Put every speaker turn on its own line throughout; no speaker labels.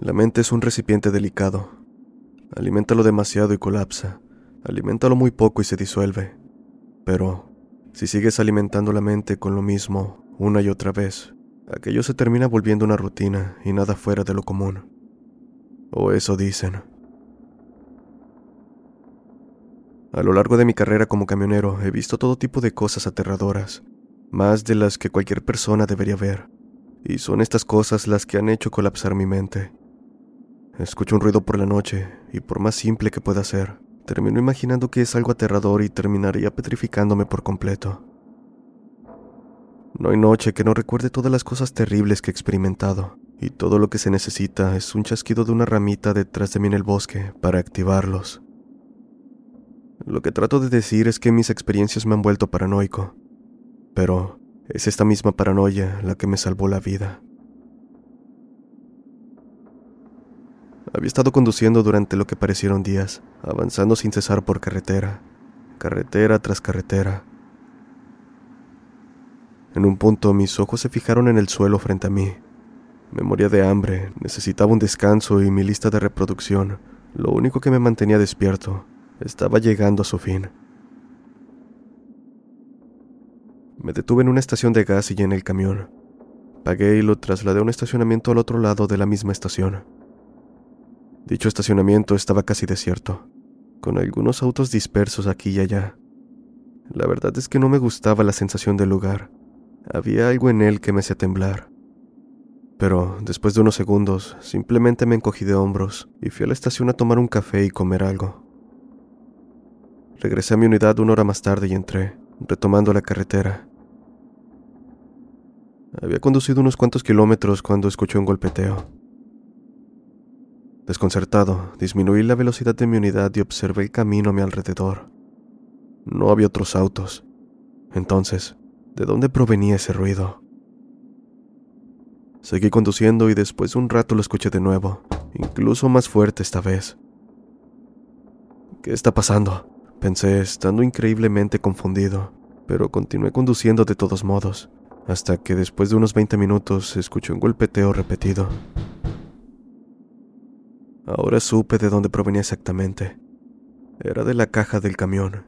La mente es un recipiente delicado. Aliméntalo demasiado y colapsa. Aliméntalo muy poco y se disuelve. Pero, si sigues alimentando la mente con lo mismo una y otra vez, aquello se termina volviendo una rutina y nada fuera de lo común. O eso dicen. A lo largo de mi carrera como camionero he visto todo tipo de cosas aterradoras, más de las que cualquier persona debería ver, y son estas cosas las que han hecho colapsar mi mente. Escucho un ruido por la noche, y por más simple que pueda ser, termino imaginando que es algo aterrador y terminaría petrificándome por completo. No hay noche que no recuerde todas las cosas terribles que he experimentado, y todo lo que se necesita es un chasquido de una ramita detrás de mí en el bosque para activarlos. Lo que trato de decir es que mis experiencias me han vuelto paranoico, pero es esta misma paranoia la que me salvó la vida. Había estado conduciendo durante lo que parecieron días, avanzando sin cesar por carretera, carretera tras carretera. En un punto mis ojos se fijaron en el suelo frente a mí. Me moría de hambre, necesitaba un descanso y mi lista de reproducción, lo único que me mantenía despierto, estaba llegando a su fin. Me detuve en una estación de gas y llené el camión. Pagué y lo trasladé a un estacionamiento al otro lado de la misma estación. Dicho estacionamiento estaba casi desierto, con algunos autos dispersos aquí y allá. La verdad es que no me gustaba la sensación del lugar. Había algo en él que me hacía temblar. Pero después de unos segundos, simplemente me encogí de hombros y fui a la estación a tomar un café y comer algo. Regresé a mi unidad una hora más tarde y entré, retomando la carretera. Había conducido unos cuantos kilómetros cuando escuché un golpeteo. Desconcertado, disminuí la velocidad de mi unidad y observé el camino a mi alrededor. No había otros autos. Entonces, ¿de dónde provenía ese ruido? Seguí conduciendo y después de un rato lo escuché de nuevo, incluso más fuerte esta vez. ¿Qué está pasando? Pensé, estando increíblemente confundido, pero continué conduciendo de todos modos, hasta que después de unos 20 minutos escuché un golpeteo repetido. Ahora supe de dónde provenía exactamente. Era de la caja del camión.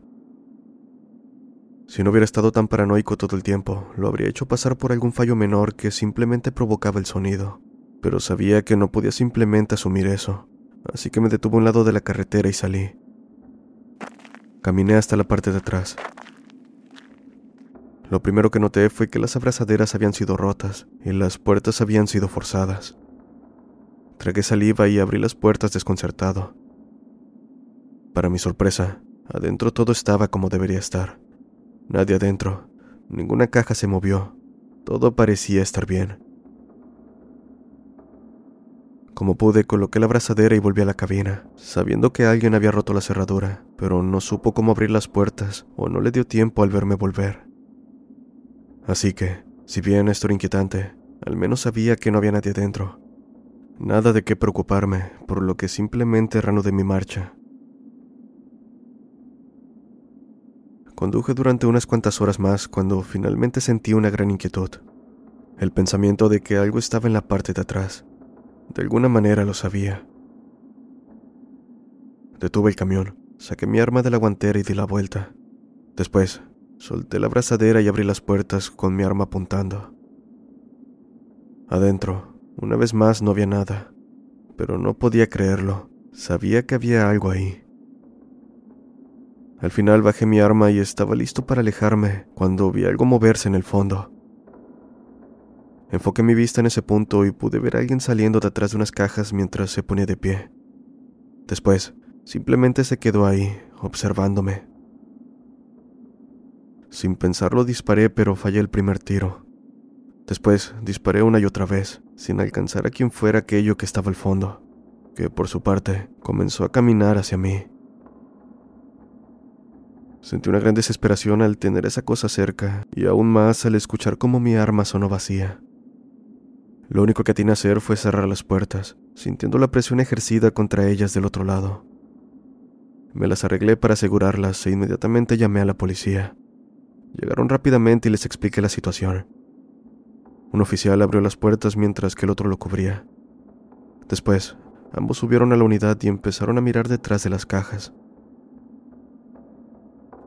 Si no hubiera estado tan paranoico todo el tiempo, lo habría hecho pasar por algún fallo menor que simplemente provocaba el sonido. Pero sabía que no podía simplemente asumir eso, así que me detuve a un lado de la carretera y salí. Caminé hasta la parte de atrás. Lo primero que noté fue que las abrazaderas habían sido rotas y las puertas habían sido forzadas. Tragué saliva y abrí las puertas desconcertado. Para mi sorpresa, adentro todo estaba como debería estar. Nadie adentro, ninguna caja se movió, todo parecía estar bien. Como pude, coloqué la abrazadera y volví a la cabina, sabiendo que alguien había roto la cerradura, pero no supo cómo abrir las puertas o no le dio tiempo al verme volver. Así que, si bien esto era inquietante, al menos sabía que no había nadie dentro, Nada de qué preocuparme, por lo que simplemente de mi marcha. Conduje durante unas cuantas horas más cuando finalmente sentí una gran inquietud. El pensamiento de que algo estaba en la parte de atrás. De alguna manera lo sabía. Detuve el camión, saqué mi arma de la guantera y di la vuelta. Después, solté la abrazadera y abrí las puertas con mi arma apuntando. Adentro, una vez más no había nada, pero no podía creerlo. Sabía que había algo ahí. Al final bajé mi arma y estaba listo para alejarme cuando vi algo moverse en el fondo. Enfoqué mi vista en ese punto y pude ver a alguien saliendo de atrás de unas cajas mientras se ponía de pie. Después, simplemente se quedó ahí, observándome. Sin pensarlo disparé, pero fallé el primer tiro. Después disparé una y otra vez, sin alcanzar a quien fuera aquello que estaba al fondo, que por su parte comenzó a caminar hacia mí. Sentí una gran desesperación al tener esa cosa cerca y aún más al escuchar cómo mi arma sonó vacía. Lo único que tenía a hacer fue cerrar las puertas, sintiendo la presión ejercida contra ellas del otro lado. Me las arreglé para asegurarlas e inmediatamente llamé a la policía. Llegaron rápidamente y les expliqué la situación. Un oficial abrió las puertas mientras que el otro lo cubría. Después, ambos subieron a la unidad y empezaron a mirar detrás de las cajas.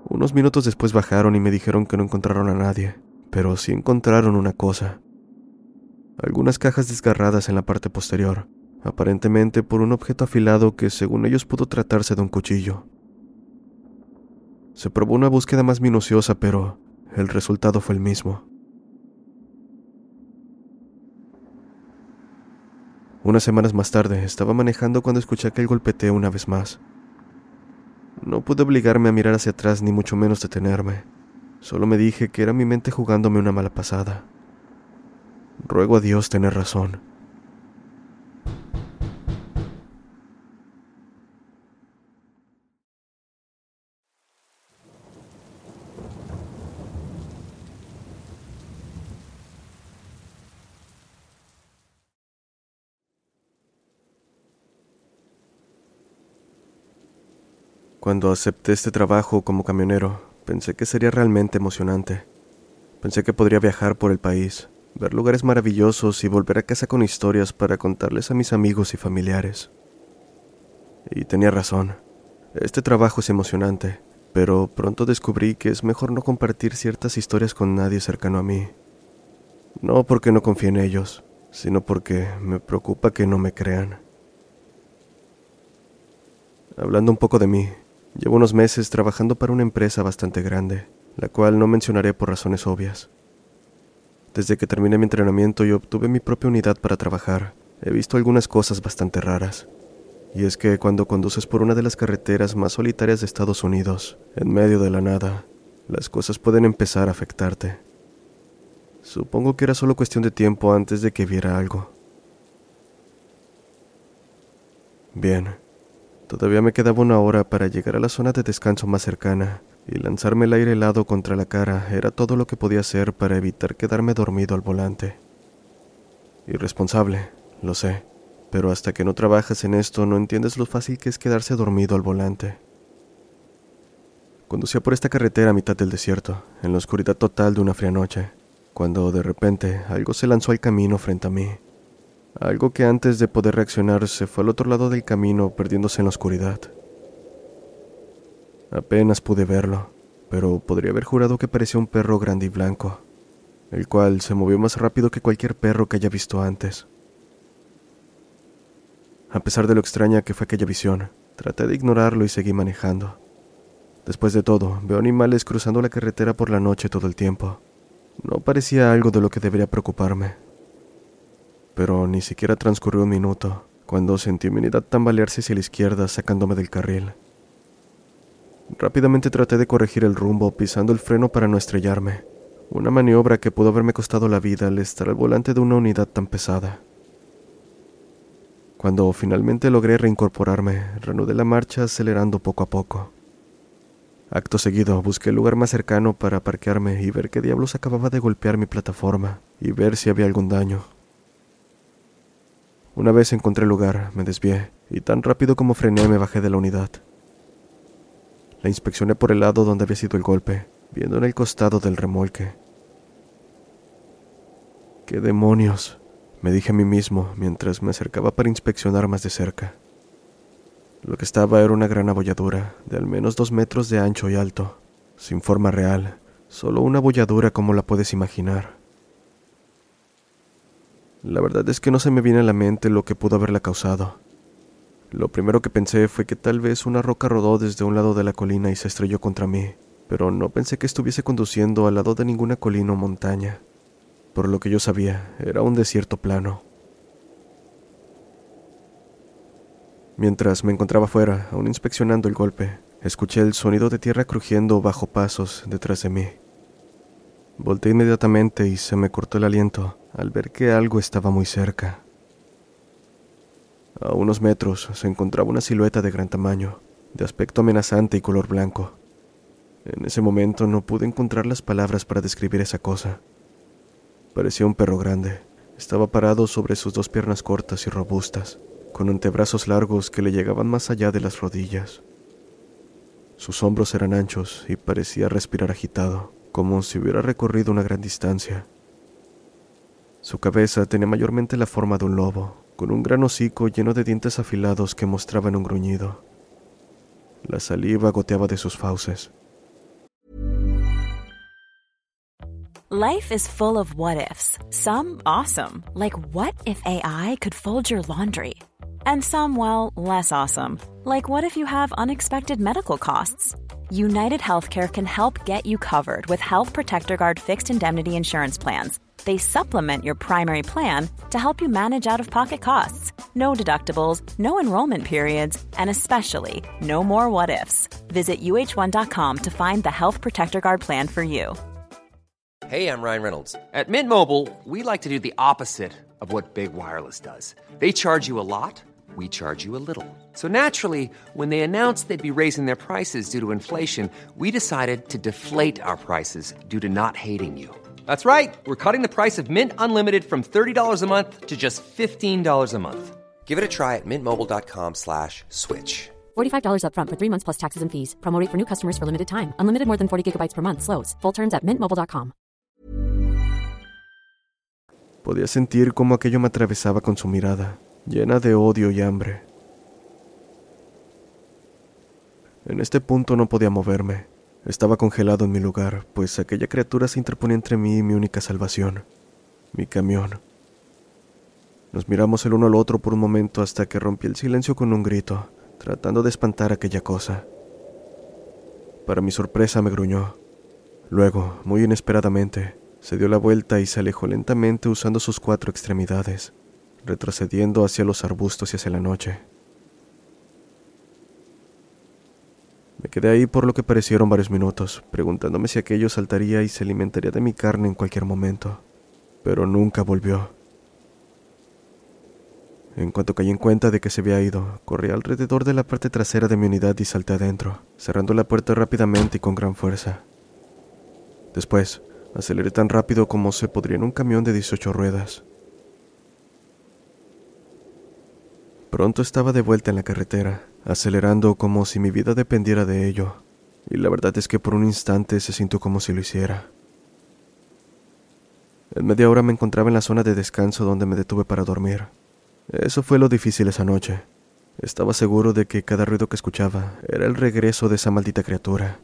Unos minutos después bajaron y me dijeron que no encontraron a nadie, pero sí encontraron una cosa. Algunas cajas desgarradas en la parte posterior, aparentemente por un objeto afilado que según ellos pudo tratarse de un cuchillo. Se probó una búsqueda más minuciosa, pero el resultado fue el mismo. Unas semanas más tarde estaba manejando cuando escuché aquel golpeteo una vez más. No pude obligarme a mirar hacia atrás ni mucho menos detenerme. Solo me dije que era mi mente jugándome una mala pasada. Ruego a Dios tener razón. Cuando acepté este trabajo como camionero, pensé que sería realmente emocionante. Pensé que podría viajar por el país, ver lugares maravillosos y volver a casa con historias para contarles a mis amigos y familiares. Y tenía razón. Este trabajo es emocionante, pero pronto descubrí que es mejor no compartir ciertas historias con nadie cercano a mí. No porque no confíe en ellos, sino porque me preocupa que no me crean. Hablando un poco de mí, Llevo unos meses trabajando para una empresa bastante grande, la cual no mencionaré por razones obvias. Desde que terminé mi entrenamiento y obtuve mi propia unidad para trabajar, he visto algunas cosas bastante raras. Y es que cuando conduces por una de las carreteras más solitarias de Estados Unidos, en medio de la nada, las cosas pueden empezar a afectarte. Supongo que era solo cuestión de tiempo antes de que viera algo. Bien, Todavía me quedaba una hora para llegar a la zona de descanso más cercana, y lanzarme el aire helado contra la cara era todo lo que podía hacer para evitar quedarme dormido al volante. Irresponsable, lo sé, pero hasta que no trabajas en esto no entiendes lo fácil que es quedarse dormido al volante. Conducía por esta carretera a mitad del desierto, en la oscuridad total de una fría noche, cuando de repente algo se lanzó al camino frente a mí. Algo que antes de poder reaccionar se fue al otro lado del camino perdiéndose en la oscuridad. Apenas pude verlo, pero podría haber jurado que parecía un perro grande y blanco, el cual se movió más rápido que cualquier perro que haya visto antes. A pesar de lo extraña que fue aquella visión, traté de ignorarlo y seguí manejando. Después de todo, veo animales cruzando la carretera por la noche todo el tiempo. No parecía algo de lo que debería preocuparme pero ni siquiera transcurrió un minuto cuando sentí mi unidad tambalearse hacia la izquierda sacándome del carril. Rápidamente traté de corregir el rumbo pisando el freno para no estrellarme, una maniobra que pudo haberme costado la vida al estar al volante de una unidad tan pesada. Cuando finalmente logré reincorporarme, reanudé la marcha acelerando poco a poco. Acto seguido, busqué el lugar más cercano para parquearme y ver qué diablos acababa de golpear mi plataforma y ver si había algún daño. Una vez encontré el lugar, me desvié, y tan rápido como frené me bajé de la unidad. La inspeccioné por el lado donde había sido el golpe, viendo en el costado del remolque. ¿Qué demonios? me dije a mí mismo mientras me acercaba para inspeccionar más de cerca. Lo que estaba era una gran abolladura, de al menos dos metros de ancho y alto, sin forma real, solo una abolladura como la puedes imaginar. La verdad es que no se me viene a la mente lo que pudo haberla causado. Lo primero que pensé fue que tal vez una roca rodó desde un lado de la colina y se estrelló contra mí, pero no pensé que estuviese conduciendo al lado de ninguna colina o montaña. Por lo que yo sabía, era un desierto plano. Mientras me encontraba fuera, aún inspeccionando el golpe, escuché el sonido de tierra crujiendo bajo pasos detrás de mí. Volté inmediatamente y se me cortó el aliento al ver que algo estaba muy cerca. A unos metros se encontraba una silueta de gran tamaño, de aspecto amenazante y color blanco. En ese momento no pude encontrar las palabras para describir esa cosa. Parecía un perro grande. Estaba parado sobre sus dos piernas cortas y robustas, con antebrazos largos que le llegaban más allá de las rodillas. Sus hombros eran anchos y parecía respirar agitado, como si hubiera recorrido una gran distancia. Su cabeza tenía mayormente la forma de un lobo, con un gran hocico lleno de dientes afilados que mostraban un gruñido. La saliva goteaba de sus fauces.
Life is full of what ifs. Some awesome, like what if AI could fold your laundry? And some, well, less awesome, like what if you have unexpected medical costs? United Healthcare can help get you covered with Health Protector Guard fixed indemnity insurance plans. They supplement your primary plan to help you manage out of pocket costs. No deductibles, no enrollment periods, and especially no more what ifs. Visit uh1.com to find the Health Protector Guard plan for you.
Hey, I'm Ryan Reynolds.
At Mint Mobile, we like to do the opposite of what Big Wireless does. They charge you a lot, we charge you a little. So naturally, when they announced they'd be raising their prices due to inflation, we decided to deflate our prices due to not hating you. That's right. We're cutting the price of Mint Unlimited from $30 a month to just $15 a month.
Give it a try at mintmobile.com slash switch.
$45 upfront for three months plus taxes and fees. Promo rate for new customers for limited time. Unlimited more than 40 gigabytes per month. Slows. Full terms at mintmobile.com.
Podía sentir cómo aquello me atravesaba con su mirada, llena de odio y hambre. En este punto no podía moverme. Estaba congelado en mi lugar, pues aquella criatura se interponía entre mí y mi única salvación, mi camión. Nos miramos el uno al otro por un momento hasta que rompí el silencio con un grito, tratando de espantar aquella cosa. Para mi sorpresa me gruñó. Luego, muy inesperadamente, se dio la vuelta y se alejó lentamente usando sus cuatro extremidades, retrocediendo hacia los arbustos y hacia la noche. Me quedé ahí por lo que parecieron varios minutos, preguntándome si aquello saltaría y se alimentaría de mi carne en cualquier momento, pero nunca volvió. En cuanto caí en cuenta de que se había ido, corrí alrededor de la parte trasera de mi unidad y salté adentro, cerrando la puerta rápidamente y con gran fuerza. Después, aceleré tan rápido como se podría en un camión de 18 ruedas. Pronto estaba de vuelta en la carretera, acelerando como si mi vida dependiera de ello, y la verdad es que por un instante se sintió como si lo hiciera. En media hora me encontraba en la zona de descanso donde me detuve para dormir. Eso fue lo difícil esa noche. Estaba seguro de que cada ruido que escuchaba era el regreso de esa maldita criatura,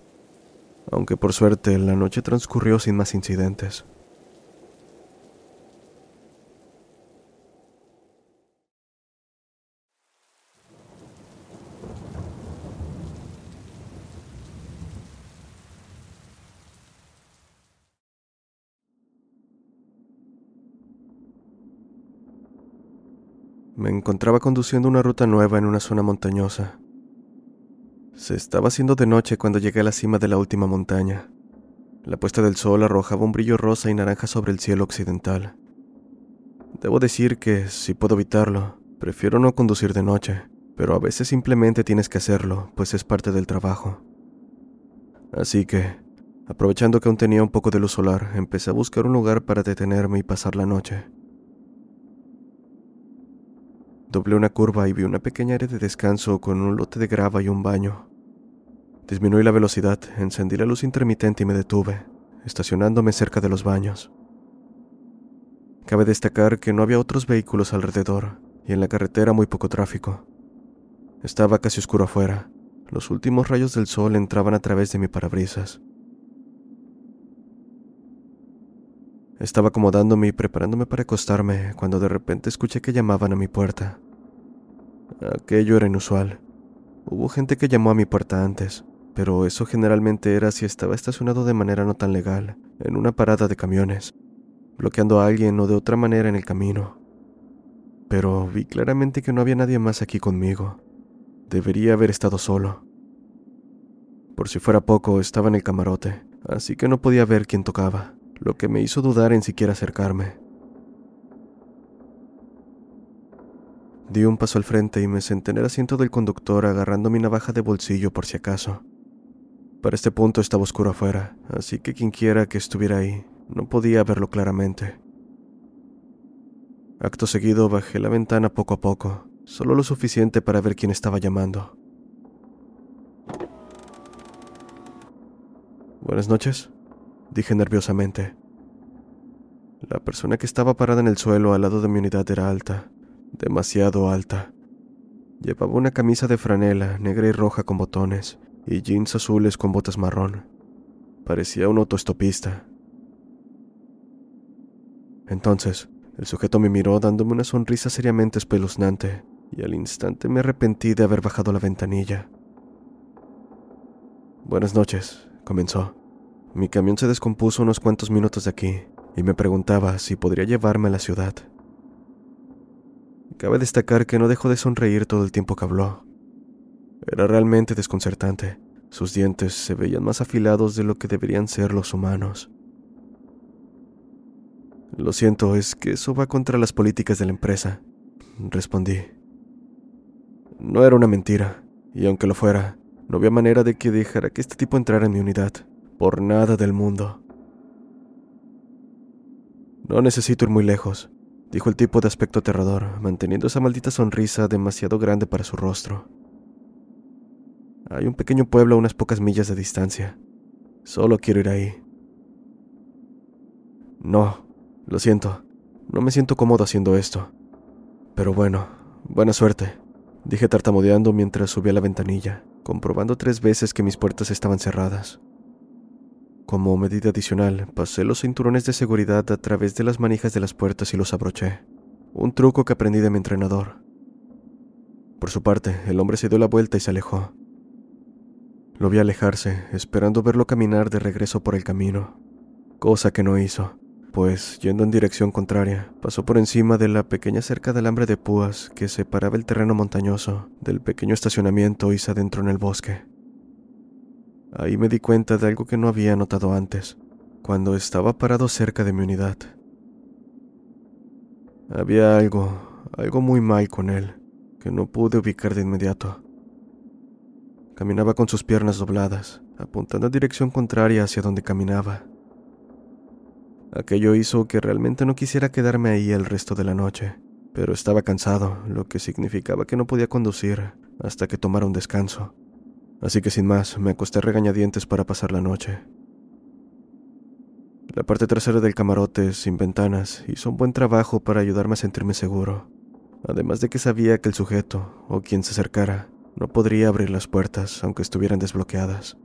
aunque por suerte la noche transcurrió sin más incidentes. Me encontraba conduciendo una ruta nueva en una zona montañosa. Se estaba haciendo de noche cuando llegué a la cima de la última montaña. La puesta del sol arrojaba un brillo rosa y naranja sobre el cielo occidental. Debo decir que, si puedo evitarlo, prefiero no conducir de noche, pero a veces simplemente tienes que hacerlo, pues es parte del trabajo. Así que, aprovechando que aún tenía un poco de luz solar, empecé a buscar un lugar para detenerme y pasar la noche. Doblé una curva y vi una pequeña área de descanso con un lote de grava y un baño. Disminuí la velocidad, encendí la luz intermitente y me detuve, estacionándome cerca de los baños. Cabe destacar que no había otros vehículos alrededor y en la carretera muy poco tráfico. Estaba casi oscuro afuera. Los últimos rayos del sol entraban a través de mi parabrisas. Estaba acomodándome y preparándome para acostarme cuando de repente escuché que llamaban a mi puerta. Aquello era inusual. Hubo gente que llamó a mi puerta antes, pero eso generalmente era si estaba estacionado de manera no tan legal, en una parada de camiones. bloqueando a alguien o de otra manera en el camino. Pero vi claramente que no había nadie más aquí conmigo. Debería haber estado solo. Por si fuera poco, estaba en el camarote, así que no podía ver quién tocaba, lo que me hizo dudar en siquiera acercarme. Di un paso al frente y me senté en el asiento del conductor agarrando mi navaja de bolsillo por si acaso. Para este punto estaba oscuro afuera, así que quienquiera que estuviera ahí no podía verlo claramente. Acto seguido bajé la ventana poco a poco, solo lo suficiente para ver quién estaba llamando. Buenas noches, dije nerviosamente. La persona que estaba parada en el suelo al lado de mi unidad era alta, demasiado alta. Llevaba una camisa de franela negra y roja con botones y jeans azules con botas marrón. Parecía un autoestopista. Entonces, el sujeto me miró dándome una sonrisa seriamente espeluznante, y al instante me arrepentí de haber bajado la ventanilla. Buenas noches, comenzó. Mi camión se descompuso unos cuantos minutos de aquí, y me preguntaba si podría llevarme a la ciudad. Cabe destacar que no dejó de sonreír todo el tiempo que habló. Era realmente desconcertante. Sus dientes se veían más afilados de lo que deberían ser los humanos. Lo siento, es que eso va contra las políticas de la empresa, respondí. No era una mentira, y aunque lo fuera, no había manera de que dejara que este tipo entrara en mi unidad, por nada del mundo. No necesito ir muy lejos dijo el tipo de aspecto aterrador, manteniendo esa maldita sonrisa demasiado grande para su rostro. Hay un pequeño pueblo a unas pocas millas de distancia. Solo quiero ir ahí. No, lo siento. No me siento cómodo haciendo esto. Pero bueno, buena suerte, dije tartamudeando mientras subía la ventanilla, comprobando tres veces que mis puertas estaban cerradas. Como medida adicional, pasé los cinturones de seguridad a través de las manijas de las puertas y los abroché. Un truco que aprendí de mi entrenador. Por su parte, el hombre se dio la vuelta y se alejó. Lo vi alejarse, esperando verlo caminar de regreso por el camino, cosa que no hizo, pues, yendo en dirección contraria, pasó por encima de la pequeña cerca de alambre de púas que separaba el terreno montañoso del pequeño estacionamiento y se adentró en el bosque. Ahí me di cuenta de algo que no había notado antes, cuando estaba parado cerca de mi unidad. Había algo, algo muy mal con él, que no pude ubicar de inmediato. Caminaba con sus piernas dobladas, apuntando en dirección contraria hacia donde caminaba. Aquello hizo que realmente no quisiera quedarme ahí el resto de la noche, pero estaba cansado, lo que significaba que no podía conducir hasta que tomara un descanso así que sin más me acosté regañadientes para pasar la noche. La parte trasera del camarote, sin ventanas, hizo un buen trabajo para ayudarme a sentirme seguro, además de que sabía que el sujeto, o quien se acercara, no podría abrir las puertas aunque estuvieran desbloqueadas.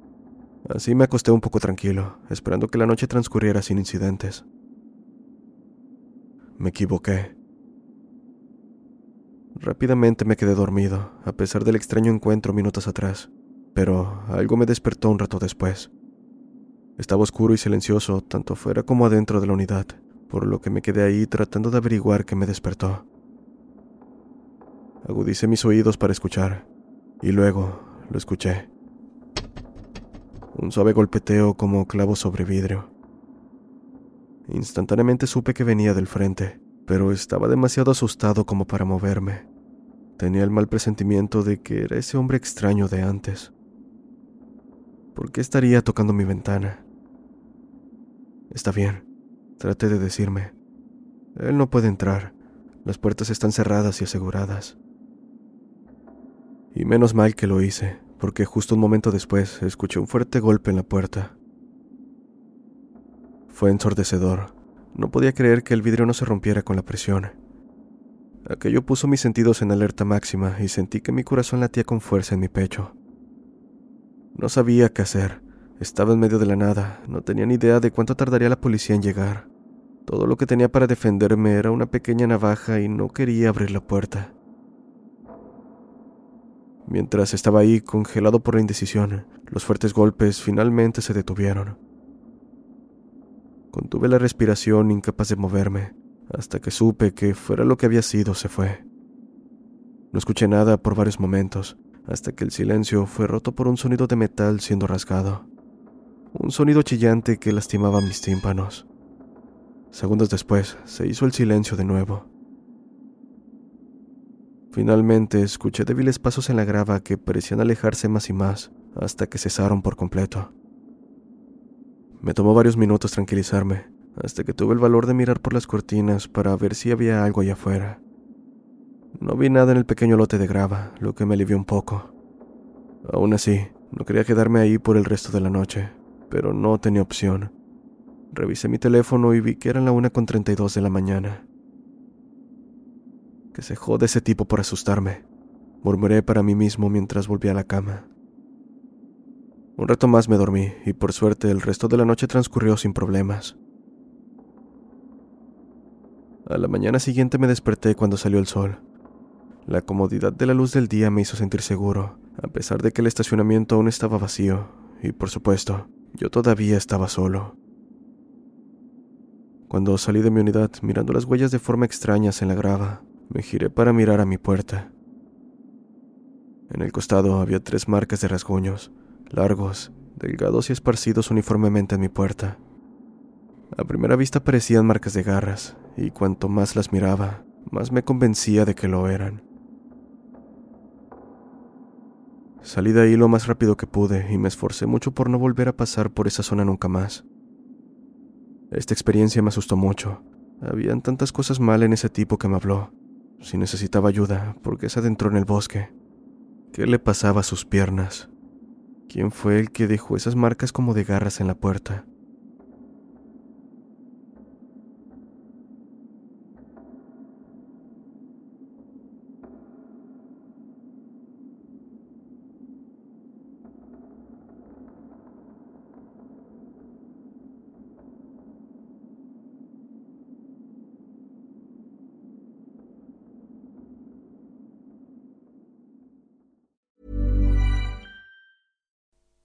Así me acosté un poco tranquilo, esperando que la noche transcurriera sin incidentes. Me equivoqué. Rápidamente me quedé dormido, a pesar del extraño encuentro minutos atrás pero algo me despertó un rato después. Estaba oscuro y silencioso, tanto fuera como adentro de la unidad, por lo que me quedé ahí tratando de averiguar qué me despertó. Agudicé mis oídos para escuchar, y luego lo escuché. Un suave golpeteo como clavo sobre vidrio. Instantáneamente supe que venía del frente, pero estaba demasiado asustado como para moverme. Tenía el mal presentimiento de que era ese hombre extraño de antes. ¿Por qué estaría tocando mi ventana? Está bien, traté de decirme. Él no puede entrar. Las puertas están cerradas y aseguradas. Y menos mal que lo hice, porque justo un momento después escuché un fuerte golpe en la puerta. Fue ensordecedor. No podía creer que el vidrio no se rompiera con la presión. Aquello puso mis sentidos en alerta máxima y sentí que mi corazón latía con fuerza en mi pecho. No sabía qué hacer. Estaba en medio de la nada. No tenía ni idea de cuánto tardaría la policía en llegar. Todo lo que tenía para defenderme era una pequeña navaja y no quería abrir la puerta. Mientras estaba ahí, congelado por la indecisión, los fuertes golpes finalmente se detuvieron. Contuve la respiración incapaz de moverme, hasta que supe que fuera lo que había sido se fue. No escuché nada por varios momentos, hasta que el silencio fue roto por un sonido de metal siendo rasgado. Un sonido chillante que lastimaba mis tímpanos. Segundos después, se hizo el silencio de nuevo. Finalmente escuché débiles pasos en la grava que parecían alejarse más y más, hasta que cesaron por completo. Me tomó varios minutos tranquilizarme, hasta que tuve el valor de mirar por las cortinas para ver si había algo allá afuera. No vi nada en el pequeño lote de grava, lo que me alivió un poco. Aún así, no quería quedarme ahí por el resto de la noche, pero no tenía opción. Revisé mi teléfono y vi que eran la una con 32 de la mañana. Que se jode ese tipo por asustarme, murmuré para mí mismo mientras volví a la cama. Un rato más me dormí y por suerte el resto de la noche transcurrió sin problemas. A la mañana siguiente me desperté cuando salió el sol. La comodidad de la luz del día me hizo sentir seguro, a pesar de que el estacionamiento aún estaba vacío, y por supuesto, yo todavía estaba solo. Cuando salí de mi unidad, mirando las huellas de forma extrañas en la grava, me giré para mirar a mi puerta. En el costado había tres marcas de rasguños, largos, delgados y esparcidos uniformemente en mi puerta. A primera vista parecían marcas de garras, y cuanto más las miraba, más me convencía de que lo eran. Salí de ahí lo más rápido que pude y me esforcé mucho por no volver a pasar por esa zona nunca más. Esta experiencia me asustó mucho. Habían tantas cosas mal en ese tipo que me habló. Si necesitaba ayuda, ¿por qué se adentró en el bosque? ¿Qué le pasaba a sus piernas? ¿Quién fue el que dejó esas marcas como de garras en la puerta?